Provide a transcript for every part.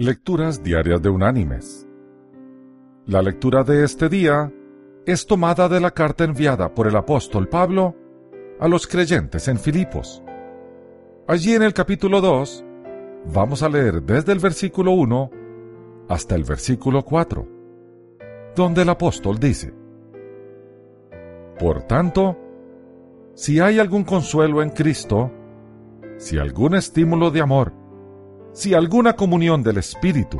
Lecturas Diarias de Unánimes. La lectura de este día es tomada de la carta enviada por el apóstol Pablo a los creyentes en Filipos. Allí en el capítulo 2 vamos a leer desde el versículo 1 hasta el versículo 4, donde el apóstol dice, Por tanto, si hay algún consuelo en Cristo, si algún estímulo de amor, si alguna comunión del Espíritu,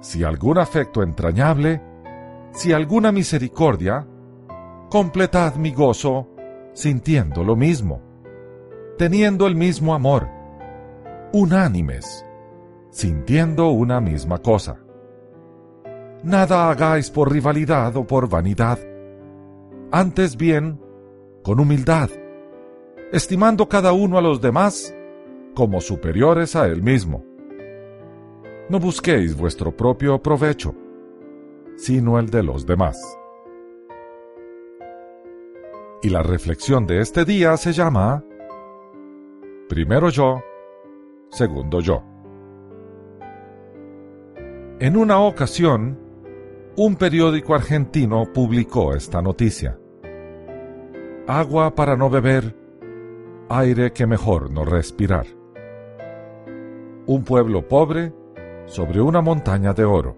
si algún afecto entrañable, si alguna misericordia, completad mi gozo sintiendo lo mismo, teniendo el mismo amor, unánimes, sintiendo una misma cosa. Nada hagáis por rivalidad o por vanidad, antes bien, con humildad, estimando cada uno a los demás como superiores a él mismo. No busquéis vuestro propio provecho, sino el de los demás. Y la reflexión de este día se llama Primero yo, segundo yo. En una ocasión, un periódico argentino publicó esta noticia. Agua para no beber, aire que mejor no respirar un pueblo pobre sobre una montaña de oro.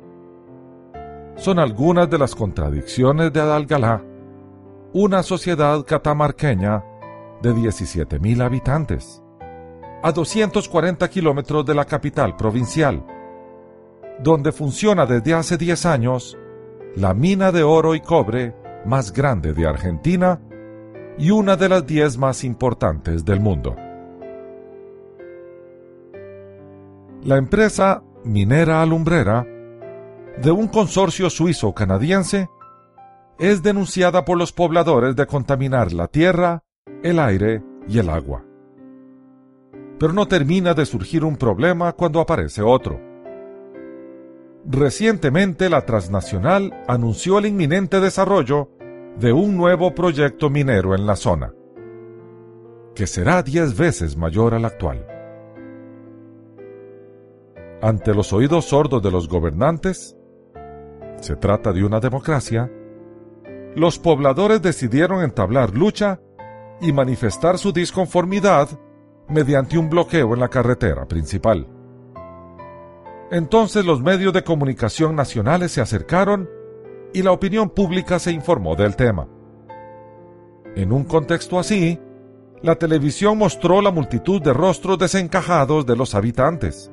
Son algunas de las contradicciones de Adalgalá, una sociedad catamarqueña de 17.000 habitantes, a 240 kilómetros de la capital provincial, donde funciona desde hace 10 años la mina de oro y cobre más grande de Argentina y una de las 10 más importantes del mundo. La empresa minera alumbrera de un consorcio suizo-canadiense es denunciada por los pobladores de contaminar la tierra, el aire y el agua. Pero no termina de surgir un problema cuando aparece otro. Recientemente la transnacional anunció el inminente desarrollo de un nuevo proyecto minero en la zona, que será diez veces mayor al actual ante los oídos sordos de los gobernantes, se trata de una democracia, los pobladores decidieron entablar lucha y manifestar su disconformidad mediante un bloqueo en la carretera principal. Entonces los medios de comunicación nacionales se acercaron y la opinión pública se informó del tema. En un contexto así, la televisión mostró la multitud de rostros desencajados de los habitantes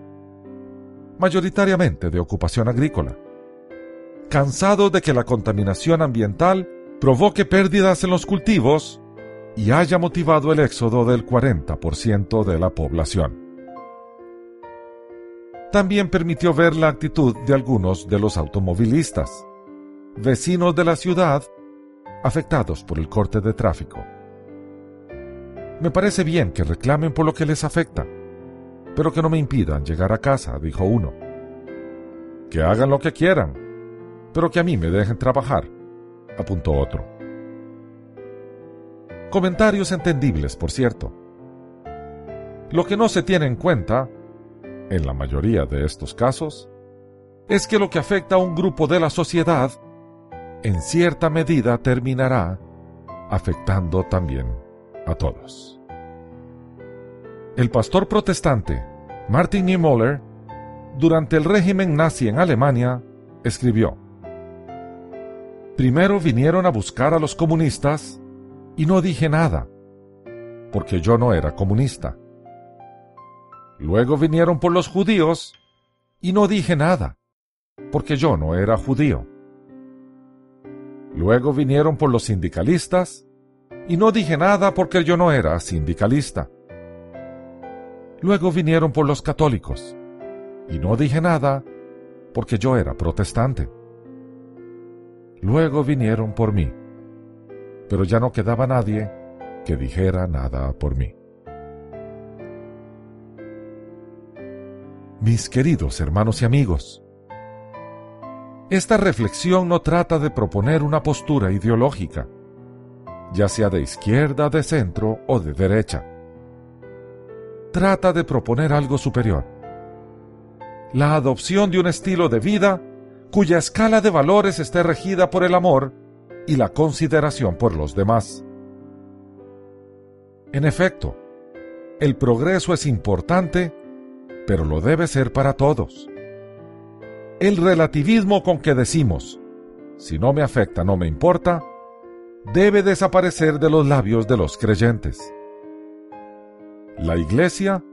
mayoritariamente de ocupación agrícola. Cansados de que la contaminación ambiental provoque pérdidas en los cultivos y haya motivado el éxodo del 40% de la población. También permitió ver la actitud de algunos de los automovilistas, vecinos de la ciudad, afectados por el corte de tráfico. Me parece bien que reclamen por lo que les afecta pero que no me impidan llegar a casa, dijo uno. Que hagan lo que quieran, pero que a mí me dejen trabajar, apuntó otro. Comentarios entendibles, por cierto. Lo que no se tiene en cuenta, en la mayoría de estos casos, es que lo que afecta a un grupo de la sociedad, en cierta medida terminará afectando también a todos. El pastor protestante Martin Niemöller, durante el régimen nazi en Alemania, escribió, Primero vinieron a buscar a los comunistas y no dije nada, porque yo no era comunista. Luego vinieron por los judíos y no dije nada, porque yo no era judío. Luego vinieron por los sindicalistas y no dije nada porque yo no era sindicalista. Luego vinieron por los católicos, y no dije nada porque yo era protestante. Luego vinieron por mí, pero ya no quedaba nadie que dijera nada por mí. Mis queridos hermanos y amigos, esta reflexión no trata de proponer una postura ideológica, ya sea de izquierda, de centro o de derecha trata de proponer algo superior. la adopción de un estilo de vida cuya escala de valores esté regida por el amor y la consideración por los demás. En efecto, el progreso es importante, pero lo debe ser para todos. El relativismo con que decimos, si no me afecta, no me importa, debe desaparecer de los labios de los creyentes. La Iglesia,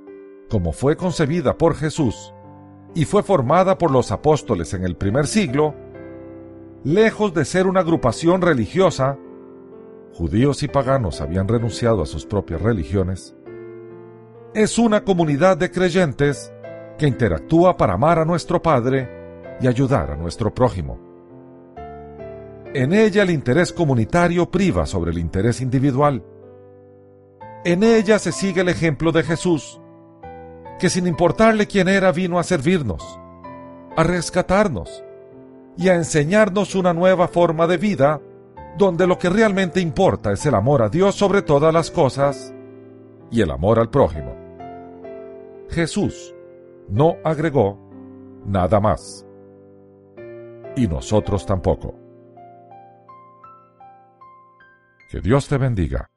como fue concebida por Jesús y fue formada por los apóstoles en el primer siglo, lejos de ser una agrupación religiosa, judíos y paganos habían renunciado a sus propias religiones, es una comunidad de creyentes que interactúa para amar a nuestro Padre y ayudar a nuestro prójimo. En ella el interés comunitario priva sobre el interés individual. En ella se sigue el ejemplo de Jesús, que sin importarle quién era vino a servirnos, a rescatarnos y a enseñarnos una nueva forma de vida donde lo que realmente importa es el amor a Dios sobre todas las cosas y el amor al prójimo. Jesús no agregó nada más. Y nosotros tampoco. Que Dios te bendiga.